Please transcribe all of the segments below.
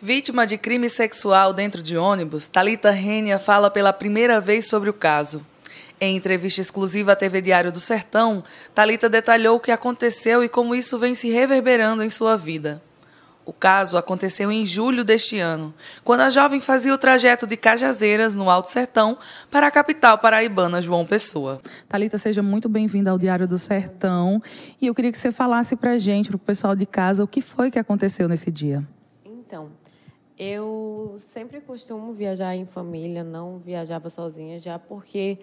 Vítima de crime sexual dentro de ônibus, Talita Rênia fala pela primeira vez sobre o caso. Em entrevista exclusiva à TV Diário do Sertão, Talita detalhou o que aconteceu e como isso vem se reverberando em sua vida. O caso aconteceu em julho deste ano, quando a jovem fazia o trajeto de Cajazeiras, no Alto Sertão, para a capital paraibana, João Pessoa. Talita, seja muito bem-vinda ao Diário do Sertão. E eu queria que você falasse para a gente, para o pessoal de casa, o que foi que aconteceu nesse dia. Então, eu sempre costumo viajar em família, não viajava sozinha já, porque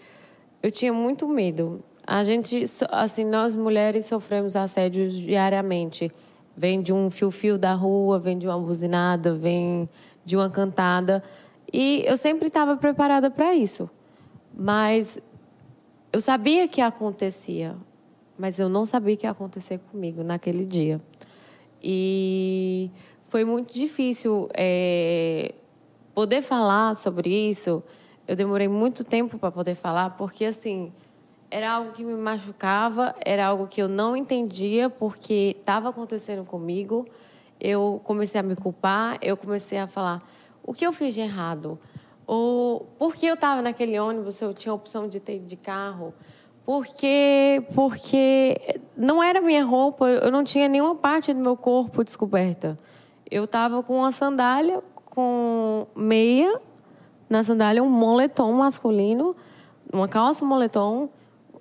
eu tinha muito medo. A gente, assim, nós mulheres sofremos assédios diariamente Vem de um fio-fio da rua, vem de uma buzinada, vem de uma cantada. E eu sempre estava preparada para isso. Mas eu sabia que acontecia, mas eu não sabia que ia acontecer comigo naquele dia. E foi muito difícil é, poder falar sobre isso. Eu demorei muito tempo para poder falar, porque assim era algo que me machucava, era algo que eu não entendia porque estava acontecendo comigo. Eu comecei a me culpar, eu comecei a falar o que eu fiz de errado, ou por que eu estava naquele ônibus eu tinha a opção de ter de carro, porque porque não era minha roupa, eu não tinha nenhuma parte do meu corpo descoberta. Eu estava com uma sandália com meia na sandália, um moletom masculino, uma calça moletom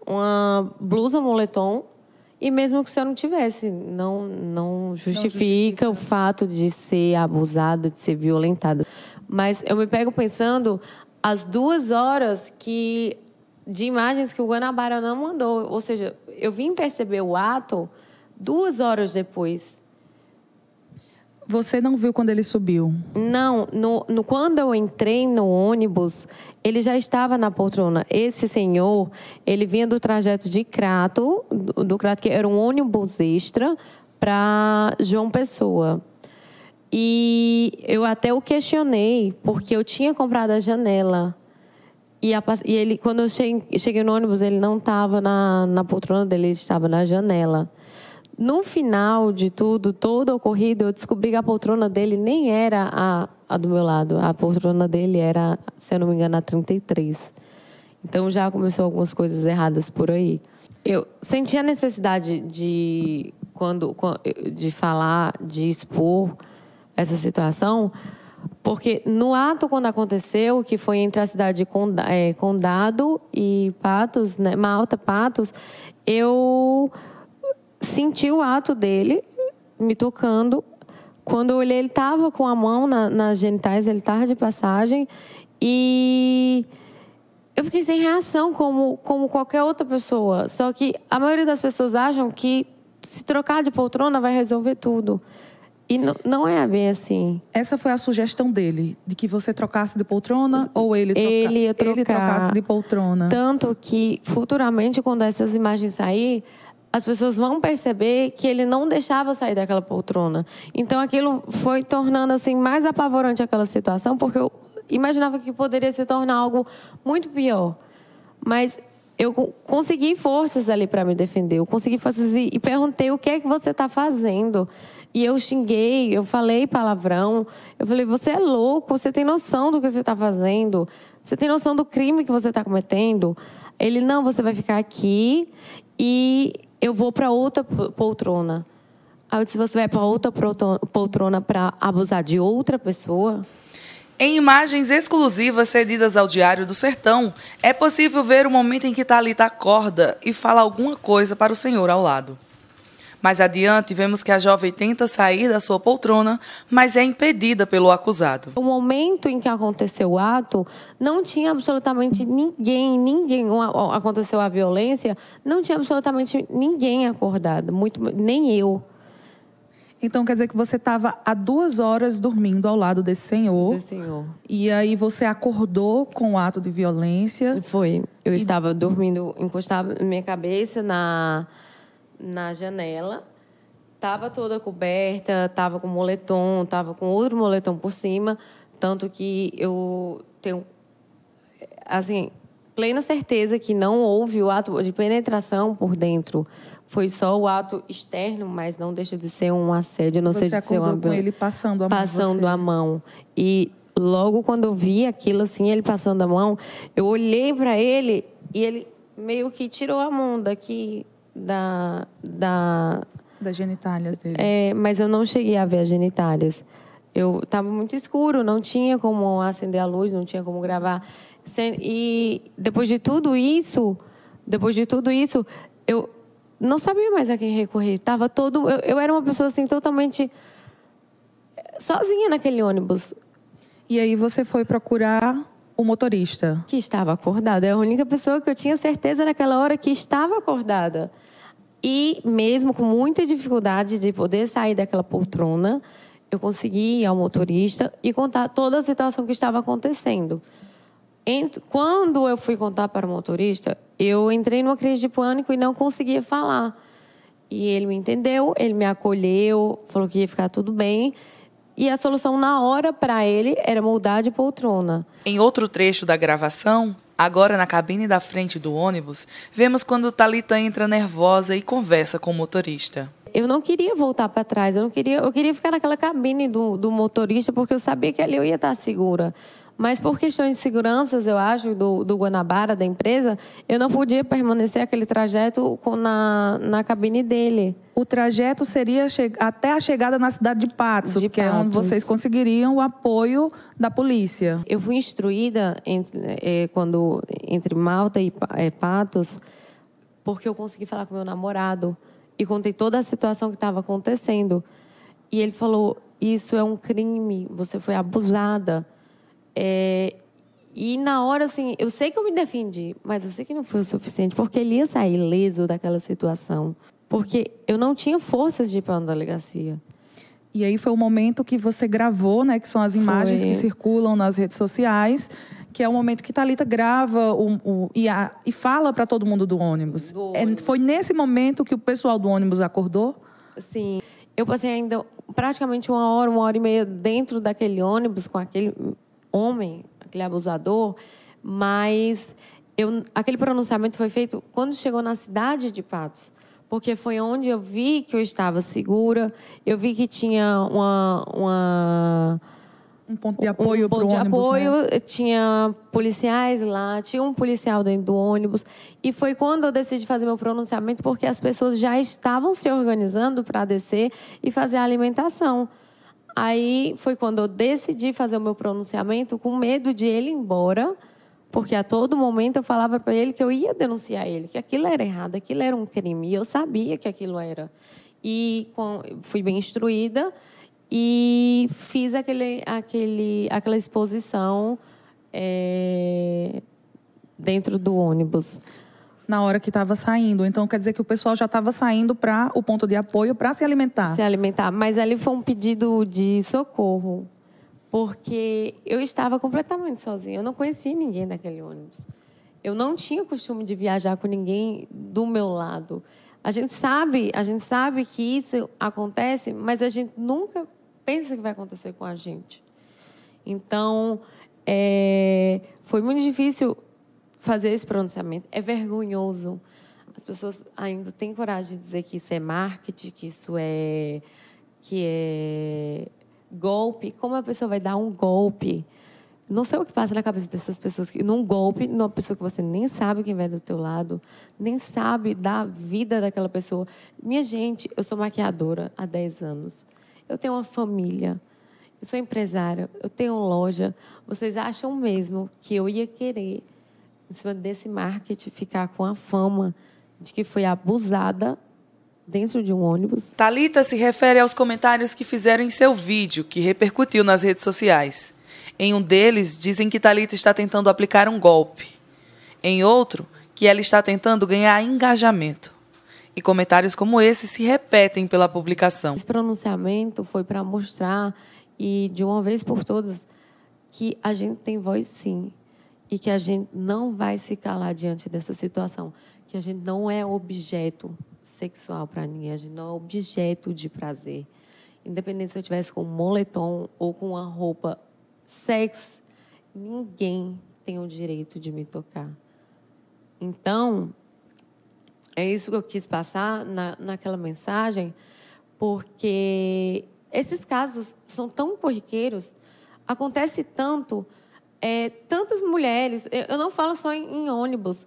uma blusa moletom e mesmo que você não tivesse, não, não justifica, não justifica o fato de ser abusada, de ser violentada. Mas eu me pego pensando as duas horas que de imagens que o Guanabara não mandou, ou seja, eu vim perceber o ato duas horas depois. Você não viu quando ele subiu? Não, no, no, quando eu entrei no ônibus, ele já estava na poltrona. Esse senhor, ele vinha do trajeto de Crato, do, do Crato, que era um ônibus extra para João Pessoa. E eu até o questionei, porque eu tinha comprado a janela. E, a, e ele, quando eu cheguei, cheguei no ônibus, ele não estava na, na poltrona dele, ele estava na janela. No final de tudo, todo ocorrido, eu descobri que a poltrona dele nem era a, a do meu lado. A poltrona dele era, se eu não me engano, a 33. Então já começou algumas coisas erradas por aí. Eu senti a necessidade de quando de falar, de expor essa situação, porque no ato quando aconteceu, que foi entre a cidade de é, Condado e Patos, né, Malta, Patos, eu senti o ato dele me tocando. Quando eu olhei, ele estava com a mão na, nas genitais, ele estava de passagem. E eu fiquei sem reação, como, como qualquer outra pessoa. Só que a maioria das pessoas acham que se trocar de poltrona vai resolver tudo. E não, é bem assim. Essa foi a sugestão dele, de que você trocasse de poltrona ou ele, troca... ele, trocar. ele trocasse de poltrona? Tanto que, futuramente, quando essas imagens saírem as pessoas vão perceber que ele não deixava sair daquela poltrona. Então aquilo foi tornando assim mais apavorante aquela situação, porque eu imaginava que poderia se tornar algo muito pior. Mas eu consegui forças ali para me defender. Eu consegui forças e, e perguntei o que é que você está fazendo. E eu xinguei, eu falei palavrão. Eu falei: você é louco, você tem noção do que você está fazendo? Você tem noção do crime que você está cometendo? Ele: não, você vai ficar aqui e eu vou para outra poltrona. Aí eu disse, você vai para outra poltrona para abusar de outra pessoa? Em imagens exclusivas cedidas ao Diário do Sertão, é possível ver o momento em que Talita acorda e fala alguma coisa para o senhor ao lado. Mais adiante, vemos que a jovem tenta sair da sua poltrona, mas é impedida pelo acusado. O momento em que aconteceu o ato, não tinha absolutamente ninguém, ninguém aconteceu a violência, não tinha absolutamente ninguém acordado, muito nem eu. Então quer dizer que você estava há duas horas dormindo ao lado desse senhor. Desse senhor. E aí você acordou com o ato de violência. Foi. Eu e... estava dormindo, encostava minha cabeça na na janela. Tava toda coberta, tava com moletom, tava com outro moletom por cima, tanto que eu tenho assim, plena certeza que não houve o ato de penetração por dentro. foi só o ato externo, mas não deixa de ser um assédio, não deixa de ser uma com ele passando a mão passando você. a mão. E logo quando eu vi aquilo assim, ele passando a mão, eu olhei para ele e ele meio que tirou a mão daqui da da Das genitálias dele. é, mas eu não cheguei a ver as genitálias. Eu estava muito escuro, não tinha como acender a luz, não tinha como gravar. E depois de tudo isso, depois de tudo isso, eu não sabia mais a quem recorrer. Tava todo, eu, eu era uma pessoa assim totalmente sozinha naquele ônibus E aí você foi procurar o motorista. que estava acordada. É a única pessoa que eu tinha certeza naquela hora que estava acordada. E mesmo com muita dificuldade de poder sair daquela poltrona, eu consegui ir ao motorista e contar toda a situação que estava acontecendo. Quando eu fui contar para o motorista, eu entrei numa crise de pânico e não conseguia falar. E ele me entendeu, ele me acolheu, falou que ia ficar tudo bem. E a solução na hora para ele era mudar de poltrona. Em outro trecho da gravação, agora na cabine da frente do ônibus, vemos quando Talita entra nervosa e conversa com o motorista. eu não queria voltar para trás, eu não queria, eu queria ficar naquela cabine do, do motorista porque eu sabia que ali eu ia estar segura. Mas por questões de seguranças, eu acho, do, do Guanabara, da empresa, eu não podia permanecer aquele trajeto com, na, na cabine dele. O trajeto seria até a chegada na cidade de Patos, De que é onde Patos. vocês conseguiriam o apoio da polícia. Eu fui instruída entre, eh, quando, entre Malta e eh, Patos, porque eu consegui falar com meu namorado e contei toda a situação que estava acontecendo. E ele falou: Isso é um crime, você foi abusada. É, e na hora, assim, eu sei que eu me defendi, mas eu sei que não foi o suficiente, porque ele ia sair ileso daquela situação. Porque eu não tinha forças de ir para uma delegacia. E aí foi o momento que você gravou, né? Que são as imagens Foi. que circulam nas redes sociais, que é o momento que Talita grava o, o- e, a- e fala para todo mundo do ônibus. Do É, ônibus. foi nesse momento que o pessoal do ônibus acordou? Sim. Eu passei ainda praticamente uma hora, uma hora e meia dentro daquele ônibus com aquele homem, aquele abusador, mas eu, aquele pronunciamento foi feito quando chegou na cidade de Patos, porque foi onde eu vi que eu estava segura, eu vi que tinha uma, uma Um ponto de apoio um ponto de ônibus, apoio, né? tinha policiais lá, tinha um policial dentro do ônibus. E foi quando eu decidi fazer meu pronunciamento, porque as pessoas já estavam se organizando para descer e fazer a alimentação. Aí foi quando eu decidi fazer o meu pronunciamento com medo de ele ir embora, porque a todo momento eu falava para ele que eu ia denunciar ele, que aquilo era errado, aquilo era um crime. E eu sabia que aquilo era. E com- fui bem instruída e fiz aquele, aquele, aquela exposição é, dentro do ônibus. Na hora que estava saindo. Então quer dizer que o pessoal já estava saindo para o ponto de apoio para se alimentar. se alimentar. Mas ali foi um pedido de socorro, porque eu estava completamente sozinha. Eu não conhecia ninguém daquele ônibus. Eu não tinha costume de viajar com ninguém do meu lado. A gente sabe, a gente sabe que isso acontece, mas a gente nunca pensa que vai acontecer com a gente. Então, é, foi muito difícil fazer esse pronunciamento. É vergonhoso. As pessoas ainda têm coragem de dizer que isso é marketing, que isso é que é golpe. Como a pessoa vai dar um golpe? Não sei o que passa na cabeça dessas pessoas que num golpe, numa pessoa que você nem sabe quem vai do teu lado, nem sabe da vida daquela pessoa. Minha gente, eu sou maquiadora há 10 anos. Eu tenho uma família. Eu sou empresária, eu tenho loja. Vocês acham mesmo que eu ia querer, em cima desse marketing, ficar com a fama de que foi abusada dentro de um ônibus? Talita se refere aos comentários que fizeram em seu vídeo, que repercutiu nas redes sociais. Em um deles, dizem que Talita está tentando aplicar um golpe. Em outro, que ela está tentando ganhar engajamento. E comentários como esse se repetem pela publicação. Esse pronunciamento foi para mostrar e de uma vez por todas que a gente tem voz sim e que a gente não vai se calar diante dessa situação, que a gente não é objeto sexual para ninguém, a gente não é objeto de prazer. Independente se eu tivesse com um moletom ou com uma roupa sex, ninguém tem o direito de me tocar. Então, É isso que eu quis passar na, naquela mensagem, porque esses casos são tão corriqueiros, acontece tanto, é, tantas mulheres, eu, eu não falo só em, em ônibus,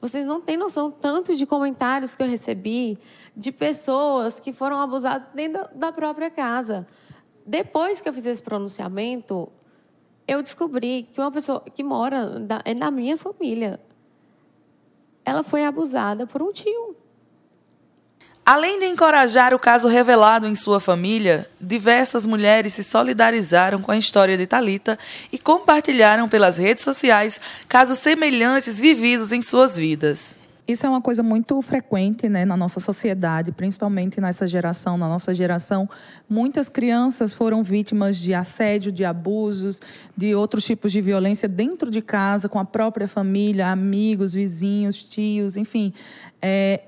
vocês não têm noção tanto de comentários que eu recebi de pessoas que foram abusadas dentro da própria casa. Depois que eu fiz esse pronunciamento, eu descobri que uma pessoa que mora é na minha família, ela foi abusada por um tio. Além de encorajar o caso revelado em sua família, diversas mulheres se solidarizaram com a história de Talita e compartilharam pelas redes sociais casos semelhantes vividos em suas vidas. Isso é uma coisa muito frequente né, na nossa sociedade, principalmente nessa geração. Na nossa geração, muitas crianças foram vítimas de assédio, de abusos, de outros tipos de violência dentro de casa, com a própria família, amigos, vizinhos, tios, enfim. É,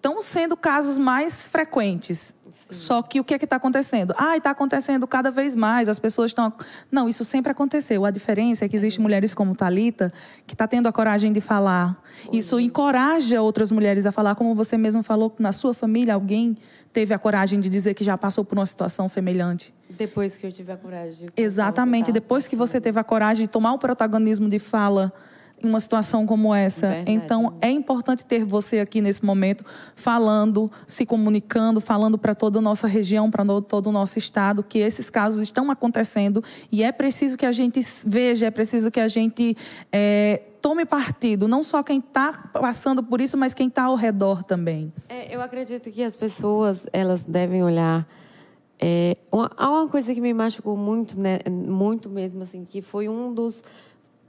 estão sendo casos mais frequentes. Sim. Só que o que é que está acontecendo? Ah, está acontecendo cada vez mais. As pessoas estão. Não, isso sempre aconteceu. A diferença é que existem mulheres como Talita que está tendo a coragem de falar. Isso encoraja outras mulheres a falar, como você mesmo falou, na sua família alguém teve a coragem de dizer que já passou por uma situação semelhante. Depois que eu tive a coragem. De Exatamente. Depois que você teve a coragem de tomar o protagonismo de fala em uma situação como essa. Verdade. Então, é importante ter você aqui nesse momento falando, se comunicando, falando para toda a nossa região, para todo o nosso estado, que esses casos estão acontecendo e é preciso que a gente veja, é preciso que a gente é, tome partido, não só quem está passando por isso, mas quem está ao redor também. É, eu acredito que as pessoas elas devem olhar. É, uma, uma coisa que me machucou muito, né, muito mesmo, assim, que foi um dos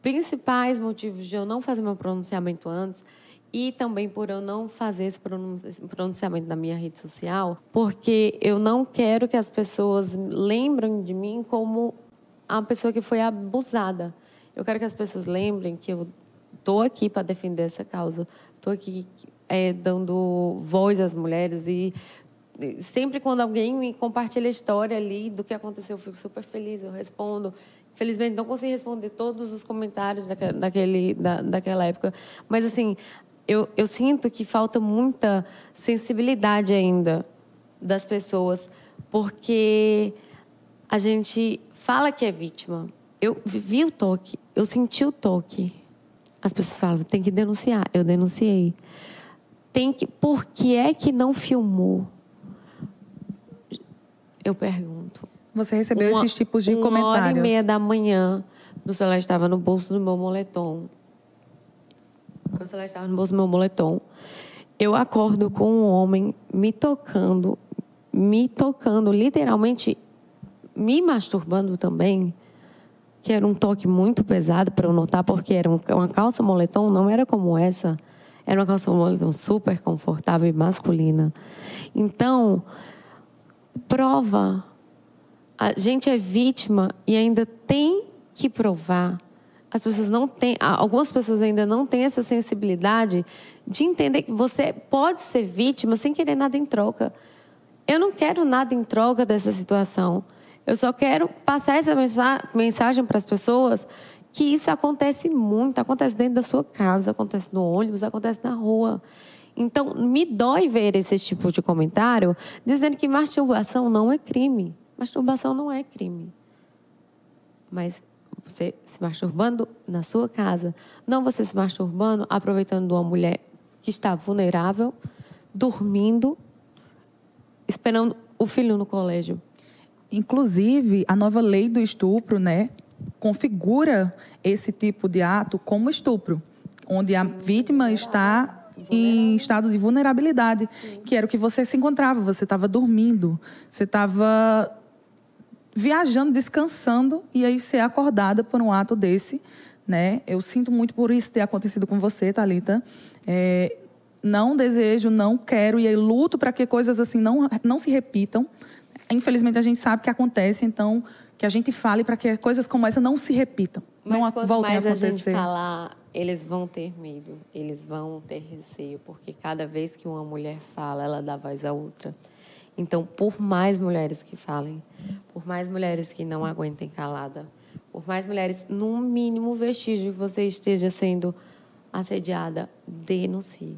principais motivos de eu não fazer meu pronunciamento antes e também por eu não fazer esse pronunciamento na minha rede social, porque eu não quero que as pessoas lembrem de mim como a pessoa que foi abusada. Eu quero que as pessoas lembrem que eu estou aqui para defender essa causa, estou aqui é, dando voz às mulheres e sempre quando alguém me compartilha a história ali do que aconteceu, eu fico super feliz, eu respondo. Felizmente, não consegui responder todos os comentários daquele, da, daquela época. Mas, assim, eu, eu sinto que falta muita sensibilidade ainda das pessoas, porque a gente fala que é vítima. Eu vi o toque, eu senti o toque. As pessoas falam, tem que denunciar. Eu denunciei. Tem que, por que é que não filmou? Eu pergunto. Você recebeu uma, esses tipos de uma comentários? Uma hora e meia da manhã, meu celular estava no bolso do meu moletom. Meu celular estava no bolso do meu moletom. Eu acordo com um homem me tocando, me tocando, literalmente me masturbando também, que era um toque muito pesado para eu notar, porque era uma calça moletom, não era como essa. Era uma calça moletom super confortável e masculina. Então, prova a gente é vítima e ainda tem que provar. As pessoas não têm, algumas pessoas ainda não têm essa sensibilidade de entender que você pode ser vítima sem querer nada em troca. Eu não quero nada em troca dessa situação. Eu só quero passar essa mensagem para as pessoas que isso acontece muito, acontece dentro da sua casa, acontece no ônibus, acontece na rua. Então, me dói ver esse tipo de comentário dizendo que masturbação não é crime. Masturbação não é crime. Mas você se masturbando na sua casa, não você se masturbando aproveitando uma mulher que está vulnerável, dormindo, esperando o filho no colégio. Inclusive, a nova lei do estupro, né, configura esse tipo de ato como estupro, onde a vítima está em estado de vulnerabilidade, que era o que você se encontrava, você estava dormindo, você estava viajando, descansando e aí ser acordada por um ato desse, né? Eu sinto muito por isso ter acontecido com você, Talita. É, não desejo, não quero e luto para que coisas assim não não se repitam. Infelizmente a gente sabe que acontece, então que a gente fale para que coisas como essa não se repitam, Mas não quanto voltem mais a acontecer. a gente falar, eles vão ter medo, eles vão ter receio, porque cada vez que uma mulher fala, ela dá voz à outra. Então, por mais mulheres que falem, por mais mulheres que não aguentem calada, por mais mulheres, no mínimo vestígio que você esteja sendo assediada, denuncie.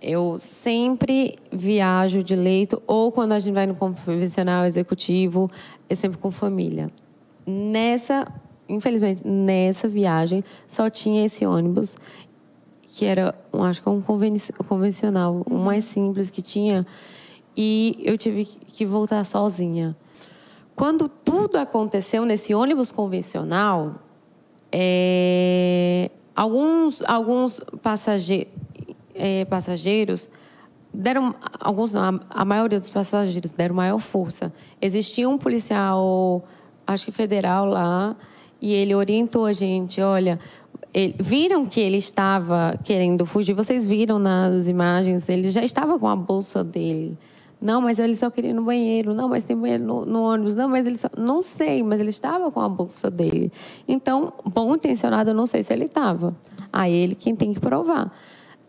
Eu sempre viajo de leito, ou quando a gente vai no convencional executivo, é sempre com família. Nessa, infelizmente, nessa viagem, só tinha esse ônibus, que era, acho que um convencional, o mais simples que tinha, e eu tive que voltar sozinha. Quando tudo aconteceu nesse ônibus convencional, é, alguns, alguns é, passageiros deram alguns a, a maioria dos passageiros deram maior força. Existia um policial acho que federal lá e ele orientou a gente olha ele, viram que ele estava querendo fugir? Vocês viram nas imagens? Ele já estava com a bolsa dele não, mas ele só queria ir no banheiro. Não, mas tem banheiro no, no, ônibus. Não, mas ele só... Não sei, mas ele estava com a bolsa dele. Então, bom intencionado, eu não sei se ele estava. A ele quem tem que provar.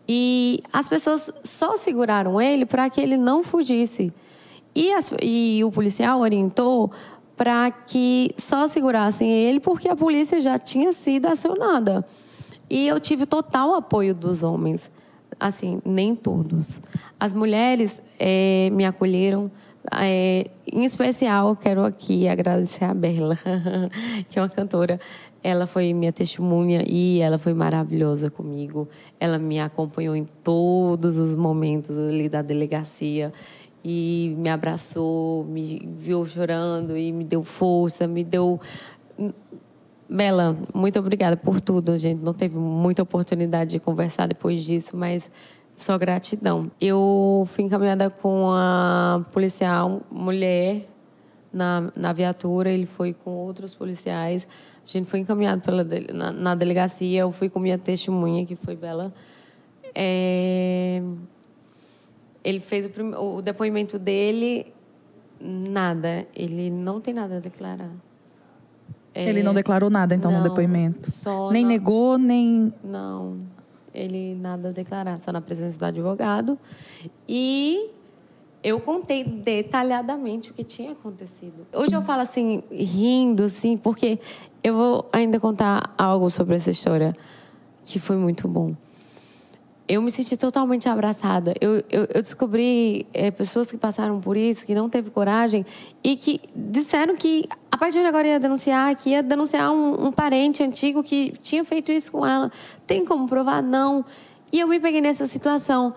E as pessoas só seguraram ele para que ele não fugisse. E, as, e o policial orientou para que só segurassem ele porque a polícia já tinha sido acionada. E eu tive total apoio dos homens. Assim, nem todos. As mulheres é, me acolheram. É, em especial, quero aqui agradecer a Bela, que é uma cantora ela foi minha testemunha e ela foi maravilhosa comigo. Ela me acompanhou em todos os momentos ali da delegacia e me abraçou, me viu chorando e me deu força, me deu Bela, muito obrigada por tudo. A gente não teve muita oportunidade de conversar depois disso, mas só gratidão. Eu fui encaminhada com a policial mulher na, na viatura, ele foi com outros policiais. A gente foi encaminhado pela, na, na delegacia, eu fui com minha testemunha, que foi Bela. É, ele fez o, o, depoimento dele, nada. Ele não tem nada a declarar. É, ele não declarou nada, então, não, no depoimento? Nem negou, nem... Não, ele nada a declarar, só na presença do advogado. E eu contei detalhadamente o que tinha acontecido. Hoje eu falo assim, rindo, assim, porque eu vou ainda contar algo sobre essa história que foi muito bom. Eu me senti totalmente abraçada. Eu, eu, eu descobri é, pessoas que passaram por isso, que não teve coragem e que disseram que a partir de agora ia denunciar, que ia denunciar um, um parente antigo que tinha feito isso com ela. Tem como provar? Não. E eu me peguei nessa situação.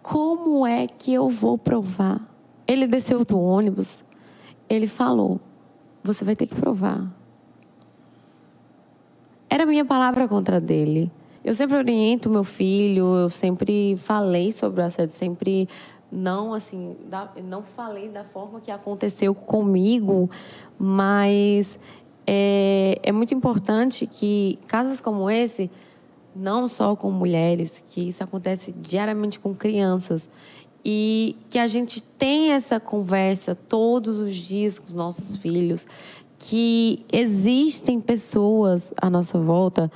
Como é que eu vou provar? Ele desceu do ônibus, ele falou: Você vai ter que provar. Era minha palavra contra dele. Eu sempre oriento meu filho, eu sempre falei sobre o assédio, sempre não assim, da, não falei da forma que aconteceu comigo, mas é, é muito importante que casos como esse, não só com mulheres, que isso acontece diariamente com crianças, e que a gente tem essa conversa todos os dias com os nossos filhos, que existem pessoas à nossa volta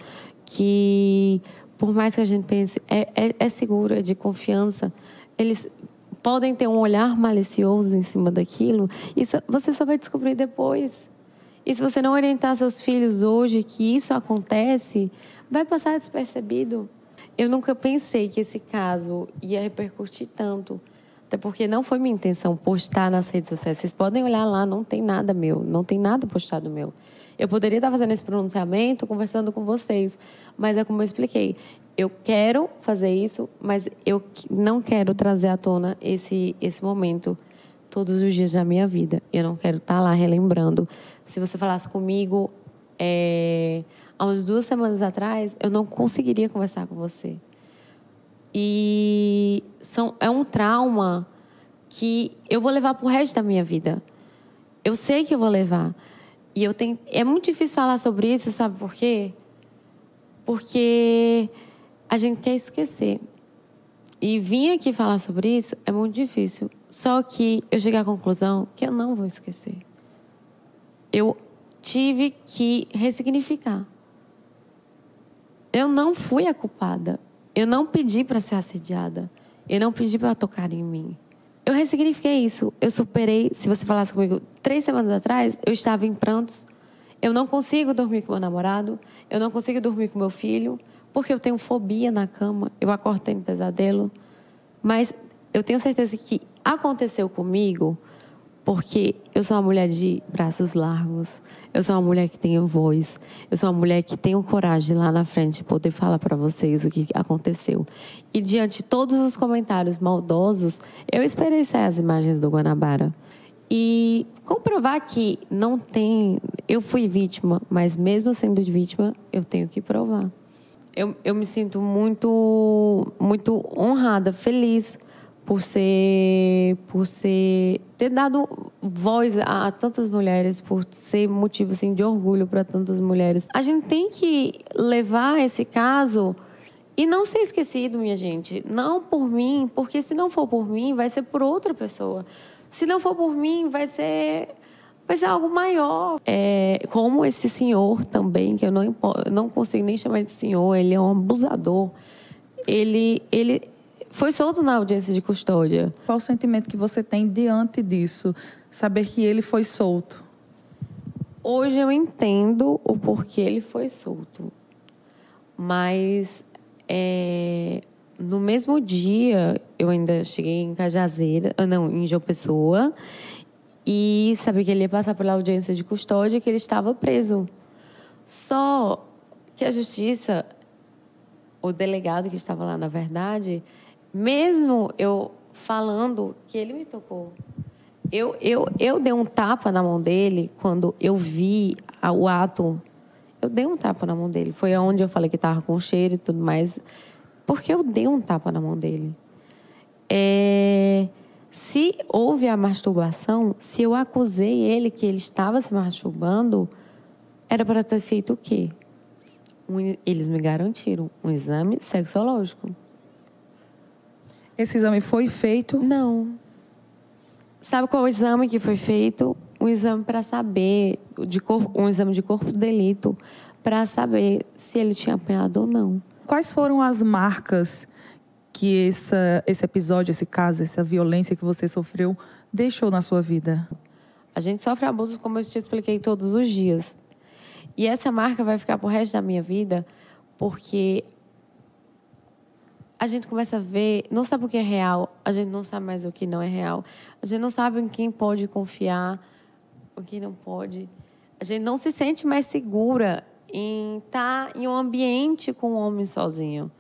que, por mais que a gente pense, é, é, é seguro, é de confiança, eles podem ter um olhar malicioso em cima daquilo, isso você só vai descobrir depois. E se você não orientar seus filhos hoje que isso acontece, vai passar despercebido. Eu nunca pensei que esse caso ia repercutir tanto. Até porque não foi minha intenção postar nas redes sociais. Vocês podem olhar lá, não tem nada meu, não tem nada postado meu. Eu poderia estar fazendo esse pronunciamento, conversando com vocês, mas é como eu expliquei. Eu quero fazer isso, mas eu não quero trazer à tona esse, esse momento todos os dias da minha vida. Eu não quero estar lá relembrando. Se você falasse comigo é, há umas duas semanas atrás, eu não conseguiria conversar com você. E são, é um trauma que eu vou levar para o resto da minha vida. Eu sei que eu vou levar. E eu tenho, é muito difícil falar sobre isso, sabe por quê? Porque a gente quer esquecer. E vir aqui falar sobre isso é muito difícil. Só que eu cheguei à conclusão que eu não vou esquecer. Eu tive que ressignificar. Eu não fui a culpada. Eu não pedi para ser assediada. Eu não pedi para tocar em mim. Eu ressignifiquei isso. Eu superei. Se você falasse comigo três semanas atrás, eu estava em prantos. Eu não consigo dormir com meu namorado. Eu não consigo dormir com meu filho. Porque eu tenho fobia na cama. Eu acordo tendo pesadelo. Mas eu tenho certeza que aconteceu comigo porque eu sou uma mulher de braços largos, eu sou uma mulher que tem voz, eu sou uma mulher que tem coragem lá na frente poder falar para vocês o que aconteceu. E diante de todos os comentários maldosos, eu esperei as imagens do Guanabara. E comprovar que não tem. Eu fui vítima, mas mesmo sendo vítima, eu tenho que provar. Eu, eu me sinto muito, muito honrada, feliz por ser por ser ter dado voz a, a, tantas mulheres por ser motivo assim de orgulho para tantas mulheres. A gente tem que levar esse caso e não ser esquecido minha gente. Não por mim porque se não for por mim vai ser por outra pessoa. Se não for por mim vai ser vai ser algo maior é, como esse senhor também que eu não não consigo nem chamar de senhor ele é um abusador ele ele foi solto na audiência de custódia. Qual o sentimento que você tem diante disso? Saber que ele foi solto. Hoje eu entendo o porquê ele foi solto. Mas é, no mesmo dia eu ainda cheguei em Cajazeira, ah, não, em João Pessoa, e sabia que ele ia passar pela audiência de custódia que ele estava preso. Só que a justiça, o delegado que estava lá, na verdade, mesmo eu falando que ele me tocou. Eu, eu, eu dei um tapa na mão dele quando eu vi o ato. Eu dei um tapa na mão dele. Foi onde eu falei que estava com cheiro e tudo mais. Porque eu dei um tapa na mão dele. É, se houve a masturbação, se eu acusei ele que ele estava se masturbando, era para ter feito o quê? Um, eles me garantiram um exame sexológico. Esse exame foi feito? Não. Sabe qual é o exame que foi feito? Um exame para saber, de corpo, um exame de corpo de delito, para saber se ele tinha apanhado ou não. Quais foram as marcas que essa, esse episódio, esse caso, essa violência que você sofreu deixou na sua vida? A gente sofre abuso, como eu te expliquei, todos os dias. E essa marca vai ficar pro resto da minha vida, porque a gente começa a ver, não sabe o que é real, a gente não sabe mais o que não é real, a gente não sabe em quem pode confiar, o que não pode. A gente não se sente mais segura em estar em um ambiente com um homem sozinho.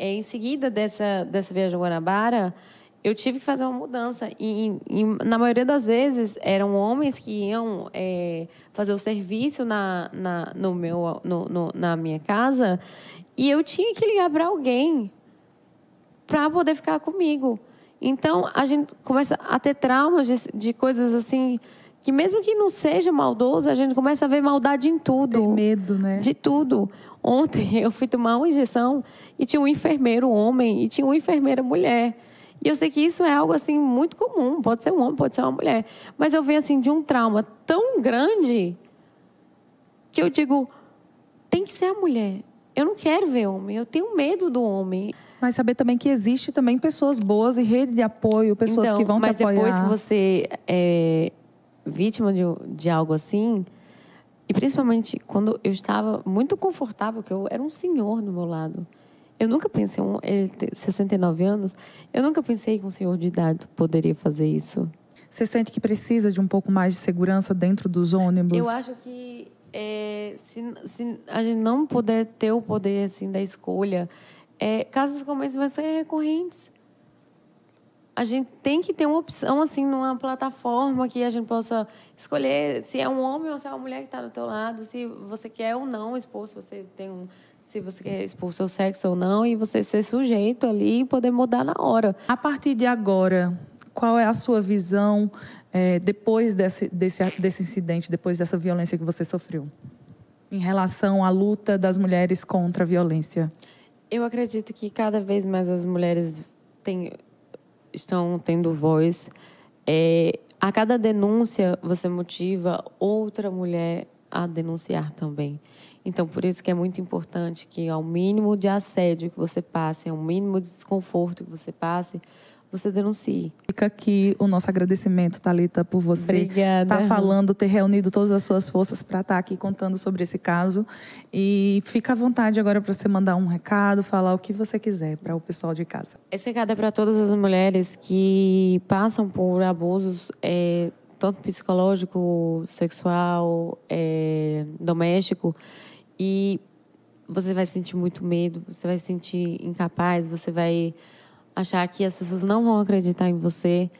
É, em seguida dessa, dessa viagem a Guanabara, eu tive que fazer uma mudança. E, e, na maioria das vezes, eram homens que iam é, fazer o serviço na, na, no meu, no, no, na minha casa e eu tinha que ligar para alguém para poder ficar comigo. Então, a gente começa a ter traumas de, de, coisas assim, que mesmo que não seja maldoso, a gente começa a ver maldade em tudo. Tem medo, né? De tudo. Ontem eu fui tomar uma injeção e tinha um enfermeiro homem e tinha uma enfermeira mulher. E eu sei que isso é algo assim muito comum, pode ser um homem, pode ser uma mulher, mas eu venho assim de um trauma tão grande que eu digo, tem que ser a mulher. Eu não quero ver homem, eu tenho medo do homem. Mas saber também que existe também pessoas boas e rede de apoio, pessoas então, que vão te apoiar. Mas depois que você é vítima de, de algo assim, e principalmente quando eu estava muito confortável, que eu era um senhor do meu lado. Eu nunca pensei, um, ele tem 69 anos, eu nunca pensei que um senhor de idade poderia fazer isso. Você sente que precisa de um pouco mais de segurança dentro dos ônibus? Eu acho que é, se, se a gente não puder ter o poder assim da escolha, é, casos como esse vão ser recorrentes. A gente tem que ter uma opção, assim, numa plataforma que a gente possa escolher se é um homem ou se é uma mulher que está do teu lado, se você quer ou não expor, se você tem um, se você quer expor seu sexo ou não, e você ser sujeito ali e poder mudar na hora. A partir de agora, qual é a sua visão é, depois desse, desse, desse incidente, depois dessa violência que você sofreu, em relação à luta das mulheres contra a violência? Eu acredito que cada vez mais as mulheres têm, estão tendo voz. É, a cada denúncia, você motiva outra mulher a denunciar também. Então, por isso que é muito importante que, ao mínimo de assédio que você passe, ao mínimo de desconforto que você passe, você denuncie. Fica aqui o nosso agradecimento, Talita, por você estar tá falando, ter reunido todas as suas forças para estar tá aqui contando sobre esse caso. E fica à vontade agora para você mandar um recado, falar o que você quiser para o pessoal de casa. Esse recado é para todas as mulheres que passam por abusos, é, tanto psicológico, sexual, é, doméstico, e você vai sentir muito medo, você vai se sentir incapaz, você vai achar que as pessoas não vão acreditar em você,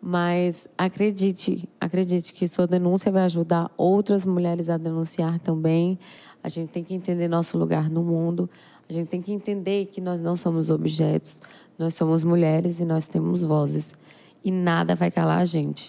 mas acredite, acredite que sua denúncia vai ajudar outras mulheres a denunciar também. A gente tem que entender nosso lugar no mundo. A gente tem que entender que nós não somos objetos, nós somos mulheres e nós temos vozes. E nada vai calar a gente.